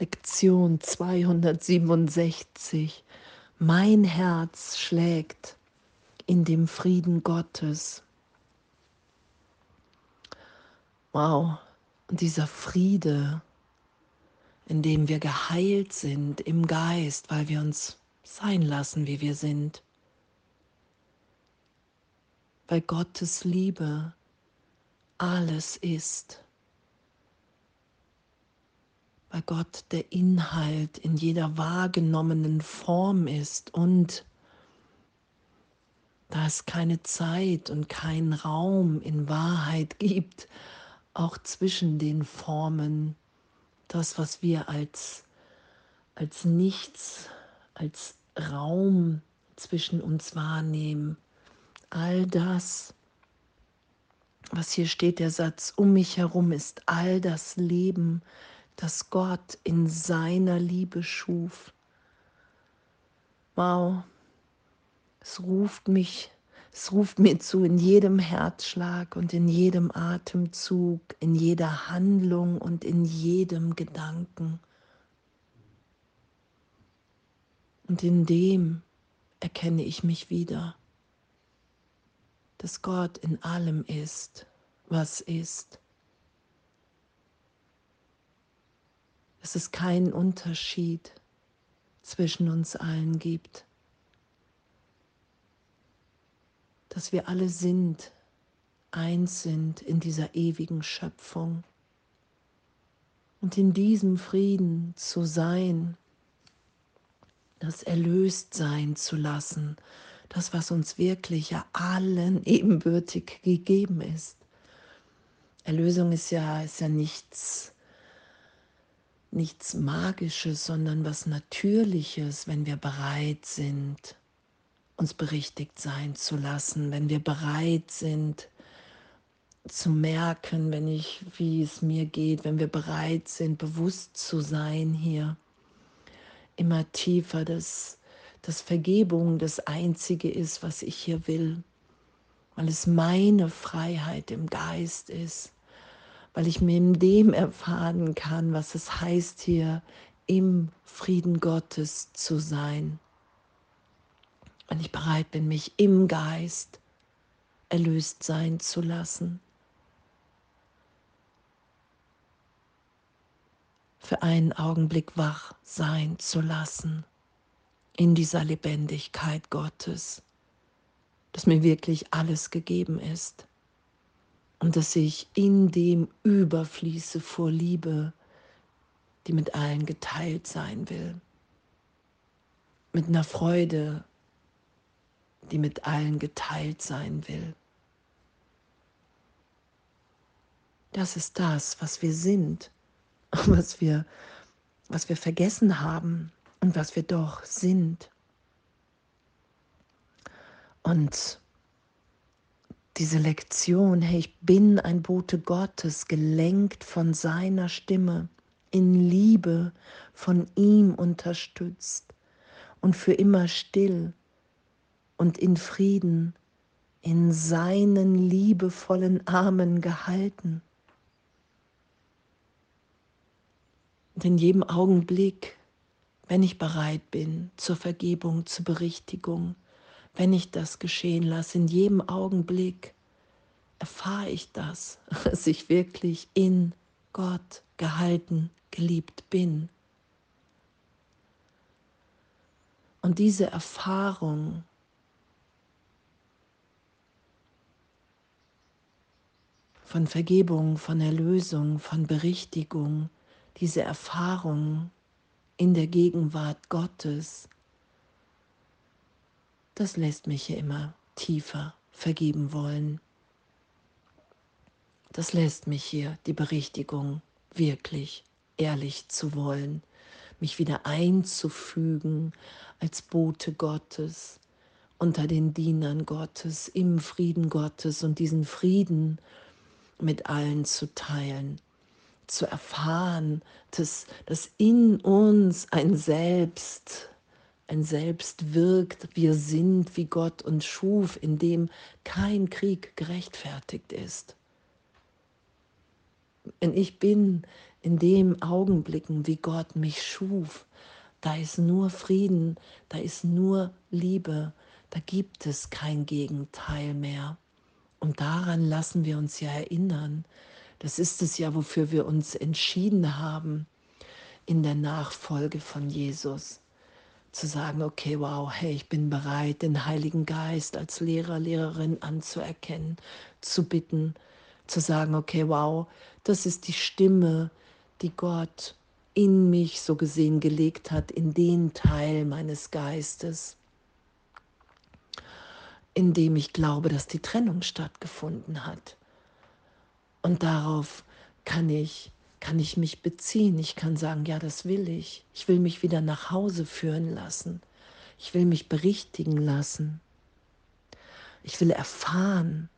Lektion 267. Mein Herz schlägt in dem Frieden Gottes. Wow, dieser Friede, in dem wir geheilt sind im Geist, weil wir uns sein lassen, wie wir sind. Weil Gottes Liebe alles ist. Weil Gott der Inhalt in jeder wahrgenommenen Form ist und da es keine Zeit und keinen Raum in Wahrheit gibt, auch zwischen den Formen, das, was wir als, als nichts, als Raum zwischen uns wahrnehmen, all das, was hier steht, der Satz, um mich herum ist all das Leben, das Gott in seiner Liebe schuf. Wow, es ruft mich, es ruft mir zu in jedem Herzschlag und in jedem Atemzug, in jeder Handlung und in jedem Gedanken. Und in dem erkenne ich mich wieder dass Gott in allem ist, was ist. Dass es keinen Unterschied zwischen uns allen gibt. Dass wir alle sind, eins sind in dieser ewigen Schöpfung. Und in diesem Frieden zu sein, das erlöst sein zu lassen das, was uns wirklich ja allen ebenbürtig gegeben ist. Erlösung ist ja, ist ja nichts, nichts Magisches, sondern was Natürliches, wenn wir bereit sind, uns berichtigt sein zu lassen, wenn wir bereit sind, zu merken, wenn ich, wie es mir geht, wenn wir bereit sind, bewusst zu sein hier, immer tiefer das dass Vergebung das Einzige ist, was ich hier will, weil es meine Freiheit im Geist ist, weil ich mir in dem erfahren kann, was es heißt hier im Frieden Gottes zu sein. Wenn ich bereit bin, mich im Geist erlöst sein zu lassen. Für einen Augenblick wach sein zu lassen in dieser Lebendigkeit Gottes, dass mir wirklich alles gegeben ist und dass ich in dem überfließe vor Liebe, die mit allen geteilt sein will, mit einer Freude, die mit allen geteilt sein will. Das ist das, was wir sind, was wir, was wir vergessen haben, und was wir doch sind. Und diese Lektion, hey, ich bin ein Bote Gottes, gelenkt von seiner Stimme, in Liebe von ihm unterstützt und für immer still und in Frieden in seinen liebevollen Armen gehalten. Und in jedem Augenblick wenn ich bereit bin zur Vergebung, zur Berichtigung, wenn ich das geschehen lasse, in jedem Augenblick erfahre ich das, dass ich wirklich in Gott gehalten, geliebt bin. Und diese Erfahrung von Vergebung, von Erlösung, von Berichtigung, diese Erfahrung in der Gegenwart Gottes, das lässt mich hier immer tiefer vergeben wollen. Das lässt mich hier die Berichtigung wirklich ehrlich zu wollen, mich wieder einzufügen als Bote Gottes unter den Dienern Gottes, im Frieden Gottes und diesen Frieden mit allen zu teilen zu erfahren, dass, dass in uns ein Selbst, ein Selbst wirkt, wir sind, wie Gott uns schuf, in dem kein Krieg gerechtfertigt ist. Wenn ich bin in dem Augenblicken, wie Gott mich schuf, da ist nur Frieden, da ist nur Liebe, da gibt es kein Gegenteil mehr. Und daran lassen wir uns ja erinnern. Das ist es ja, wofür wir uns entschieden haben in der Nachfolge von Jesus. Zu sagen, okay, wow, hey, ich bin bereit, den Heiligen Geist als Lehrer, Lehrerin anzuerkennen, zu bitten, zu sagen, okay, wow, das ist die Stimme, die Gott in mich so gesehen gelegt hat, in den Teil meines Geistes, in dem ich glaube, dass die Trennung stattgefunden hat. Und darauf kann ich, kann ich mich beziehen. Ich kann sagen, ja, das will ich. Ich will mich wieder nach Hause führen lassen. Ich will mich berichtigen lassen. Ich will erfahren,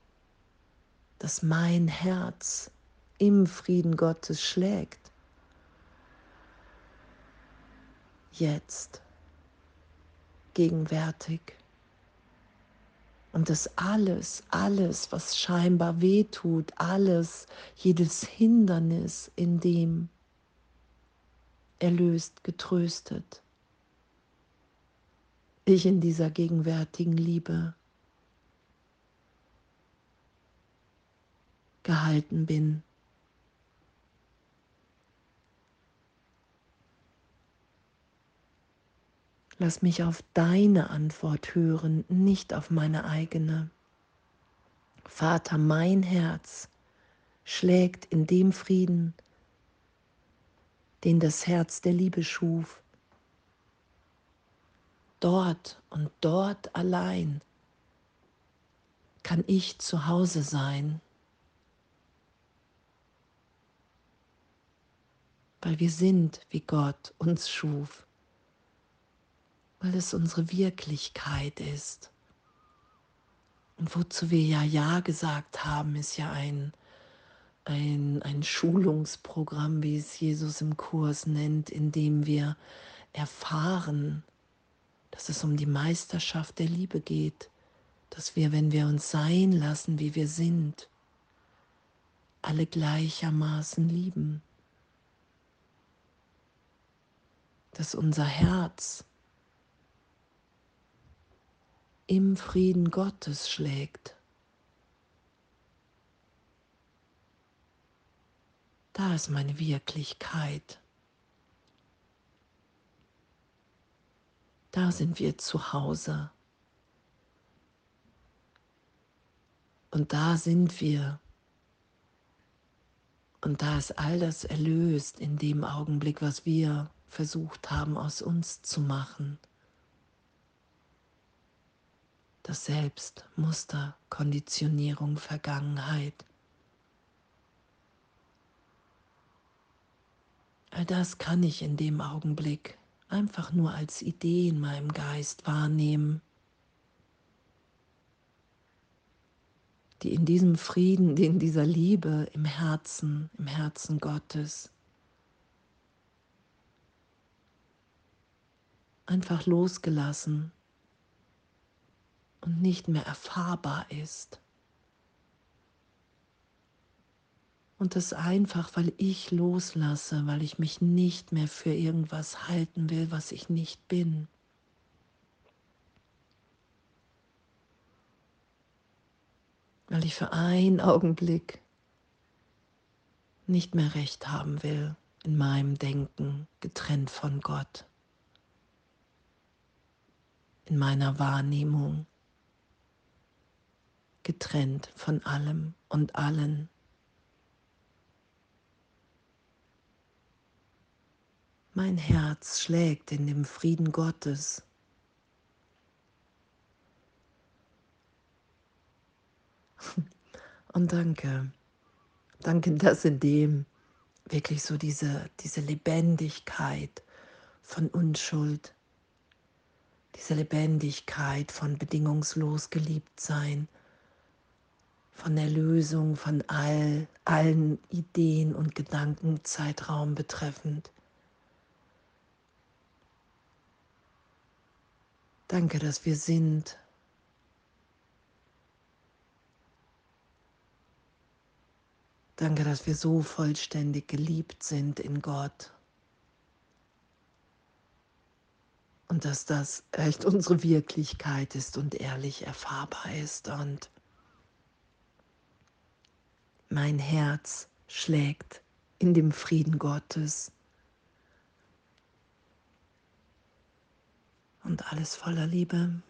dass mein Herz im Frieden Gottes schlägt. Jetzt, gegenwärtig. Und dass alles, alles, was scheinbar wehtut, alles, jedes Hindernis in dem erlöst, getröstet. Ich in dieser gegenwärtigen Liebe gehalten bin. Lass mich auf deine Antwort hören, nicht auf meine eigene. Vater, mein Herz schlägt in dem Frieden, den das Herz der Liebe schuf. Dort und dort allein kann ich zu Hause sein, weil wir sind, wie Gott uns schuf weil es unsere Wirklichkeit ist. Und wozu wir ja Ja gesagt haben, ist ja ein, ein, ein Schulungsprogramm, wie es Jesus im Kurs nennt, in dem wir erfahren, dass es um die Meisterschaft der Liebe geht, dass wir, wenn wir uns sein lassen, wie wir sind, alle gleichermaßen lieben, dass unser Herz im Frieden Gottes schlägt. Da ist meine Wirklichkeit. Da sind wir zu Hause. Und da sind wir. Und da ist all das erlöst in dem Augenblick, was wir versucht haben aus uns zu machen das Selbst, Muster, Konditionierung, Vergangenheit. All das kann ich in dem Augenblick einfach nur als Idee in meinem Geist wahrnehmen, die in diesem Frieden, die in dieser Liebe im Herzen, im Herzen Gottes einfach losgelassen und nicht mehr erfahrbar ist. Und das einfach, weil ich loslasse, weil ich mich nicht mehr für irgendwas halten will, was ich nicht bin. Weil ich für einen Augenblick nicht mehr recht haben will in meinem Denken, getrennt von Gott, in meiner Wahrnehmung getrennt von allem und allen. Mein Herz schlägt in dem Frieden Gottes. Und danke, danke, dass in dem wirklich so diese, diese Lebendigkeit von Unschuld, diese Lebendigkeit von bedingungslos geliebt sein, von Erlösung von all, allen Ideen und Gedanken Zeitraum betreffend. Danke, dass wir sind. Danke, dass wir so vollständig geliebt sind in Gott. Und dass das echt unsere Wirklichkeit ist und ehrlich erfahrbar ist. Und mein Herz schlägt in dem Frieden Gottes. Und alles voller Liebe.